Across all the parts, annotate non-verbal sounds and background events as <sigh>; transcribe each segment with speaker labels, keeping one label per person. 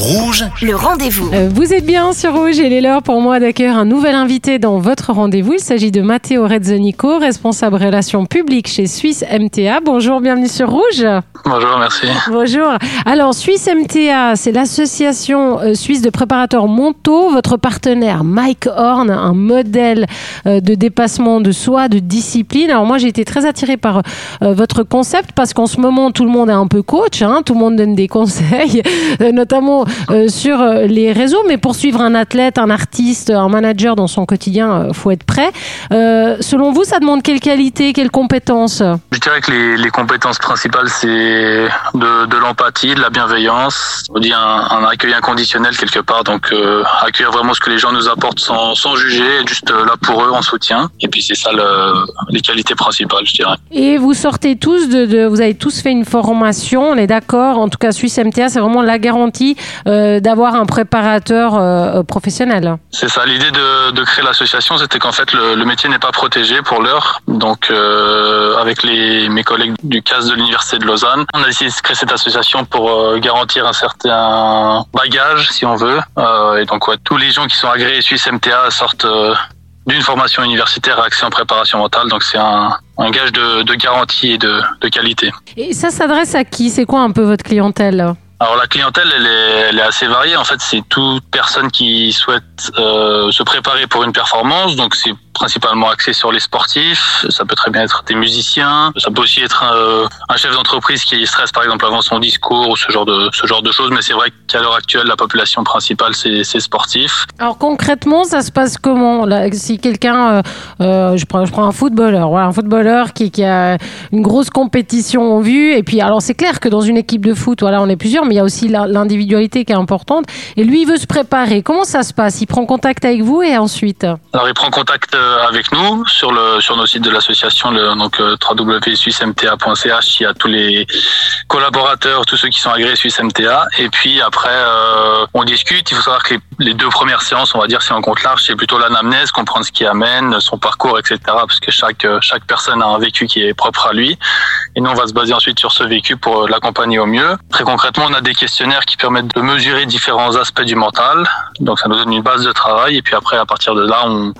Speaker 1: Rouge,
Speaker 2: Le rendez-vous.
Speaker 3: Euh, Vous êtes bien sur Rouge et il est l'heure pour moi d'accueillir un nouvel invité dans votre rendez-vous. Il s'agit de Matteo Rezzonico, responsable relations publiques chez Suisse MTA. Bonjour, bienvenue sur Rouge.
Speaker 4: Bonjour, merci.
Speaker 3: Bonjour. Alors, Suisse MTA, c'est l'association euh, suisse de préparateurs mentaux. Votre partenaire, Mike Horn, un modèle euh, de dépassement de soi, de discipline. Alors, moi, j'ai été très attirée par votre concept parce qu'en ce moment, tout le monde est un peu coach. hein. tout le monde donne des conseils, <laughs> euh, notamment euh, sur euh, les réseaux. Mais pour suivre un athlète, un artiste, un manager dans son quotidien, il faut être prêt. Euh, selon vous, ça demande quelle qualité, quelles compétences
Speaker 4: dirais que les, les compétences principales, c'est de, de l'empathie, de la bienveillance, on dit un, un accueil inconditionnel quelque part, donc euh, accueillir vraiment ce que les gens nous apportent sans, sans juger, juste là pour eux en soutien. Et puis c'est ça le, les qualités principales, je dirais.
Speaker 3: Et vous sortez tous de, de- vous avez tous fait une formation, on est d'accord. En tout cas, Suisse MTA, c'est vraiment la garantie euh, d'avoir un préparateur euh, professionnel.
Speaker 4: C'est ça, l'idée de, de créer l'association, c'était qu'en fait le, le métier n'est pas protégé pour l'heure. Donc euh, avec les, mes collègues du CAS de l'Université de Lausanne, on a décidé de créer cette association pour euh, garantir un certain bagage, si on veut. Euh, et donc ouais, tous les gens qui sont agréés Suisse MTA sortent euh, d'une formation universitaire axée en préparation mentale. Donc c'est un, un gage de, de garantie et de, de qualité.
Speaker 3: Et ça s'adresse à qui? C'est quoi un peu votre clientèle?
Speaker 4: Alors la clientèle, elle est, elle est assez variée. En fait, c'est toute personne qui souhaite euh, se préparer pour une performance. Donc c'est principalement axé sur les sportifs. Ça peut très bien être des musiciens. Ça peut aussi être euh, un chef d'entreprise qui stresse par exemple avant son discours ou ce genre de ce genre de choses. Mais c'est vrai qu'à l'heure actuelle, la population principale c'est c'est sportif.
Speaker 3: Alors concrètement, ça se passe comment? Là, Si quelqu'un, euh, euh, je, prends, je prends un footballeur, voilà, un footballeur qui, qui a une grosse compétition en vue, et puis alors c'est clair que dans une équipe de foot, voilà, on est plusieurs, mais il y a aussi l'individualité qui est importante. Et lui, il veut se préparer. Comment ça se passe? Il prend contact avec vous et ensuite?
Speaker 4: Alors il prend contact euh, avec nous sur le sur nos sites de l'association, donc euh, www.suissemta.ch. Il y a tous les collaborateurs, tous ceux qui sont agréés Suisse MTA. Et puis après, euh, on discute. Il faut savoir que les, les deux premières séances, on va dire, si on compte large, c'est plutôt l'anamnèse, comprendre ce qui amène, son parcours, etc. Parce que chaque euh, chaque personne a un vécu qui est propre à lui. Et nous, on va se baser ensuite sur ce vécu pour euh, l'accompagner au mieux. Très concrètement, on a des questionnaires qui permettent de mesurer différents aspects du mental. Donc, ça nous donne une base de travail. Et puis après, à partir de là, on,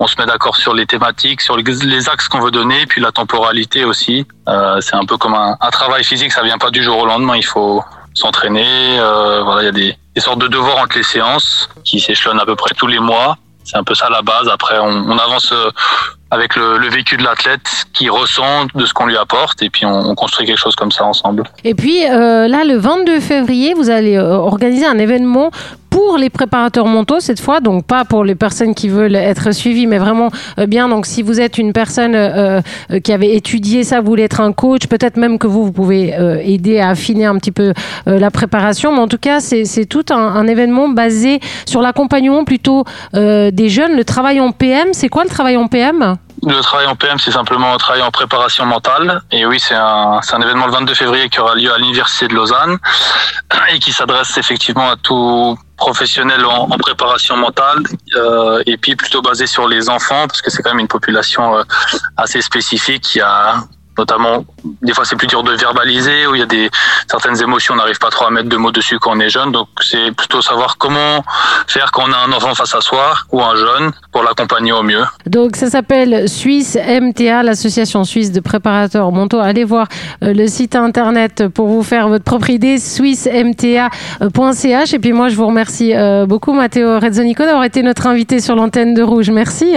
Speaker 4: on se met d'accord sur les thématiques, sur les, axes qu'on veut donner, et puis la temporalité aussi. Euh, c'est un peu comme un, un travail physique, ça vient pas du jour au lendemain. Il faut s'entraîner. Euh, voilà, il y a des, des sortes de devoirs entre les séances qui s'échelonnent à peu près tous les mois. C'est un peu ça la base. Après, on, avance euh, avec le, vécu de l'athlète qui ressent de ce qu'on lui apporte, et puis on, on construit quelque chose comme ça ensemble.
Speaker 3: Et puis euh, là, le 22 février, vous allez euh, organiser un événement pour les préparateurs mentaux cette fois, donc pas pour les personnes qui veulent être suivies, mais vraiment euh, bien. Donc si vous êtes une personne euh, euh, qui avait étudié ça, vous voulez être un coach, peut-être même que vous, vous pouvez aider à affiner un petit peu la préparation. Mais en tout cas, c'est tout un, événement basé sur l'accompagnement plutôt des jeunes. Le travail en PM, c'est quoi le travail en PM
Speaker 4: Le travail en PM, c'est simplement un travail en préparation mentale. Et oui, c'est un, un événement le 22 février qui aura lieu à l'Université de Lausanne <clears throat> et qui s'adresse effectivement à tout professionnel en, en préparation mentale euh, et puis plutôt basé sur les enfants parce que c'est quand même une population euh, assez spécifique qui a notamment des fois c'est plus dur de verbaliser où il y a des certaines émotions on n'arrive pas trop à mettre de mots dessus quand on est jeune donc c'est plutôt savoir comment faire quand on a un enfant face à soi ou un jeune pour l'accompagner au mieux
Speaker 3: Donc ça s'appelle Suisse MTA, l'association suisse de préparateurs mentaux. Allez voir euh, le site internet pour vous faire votre propre idée, swissmta.ch. Et puis moi, je vous remercie euh, beaucoup, Matteo Rezzonico, d'avoir été notre invité sur l'antenne de Rouge. Merci.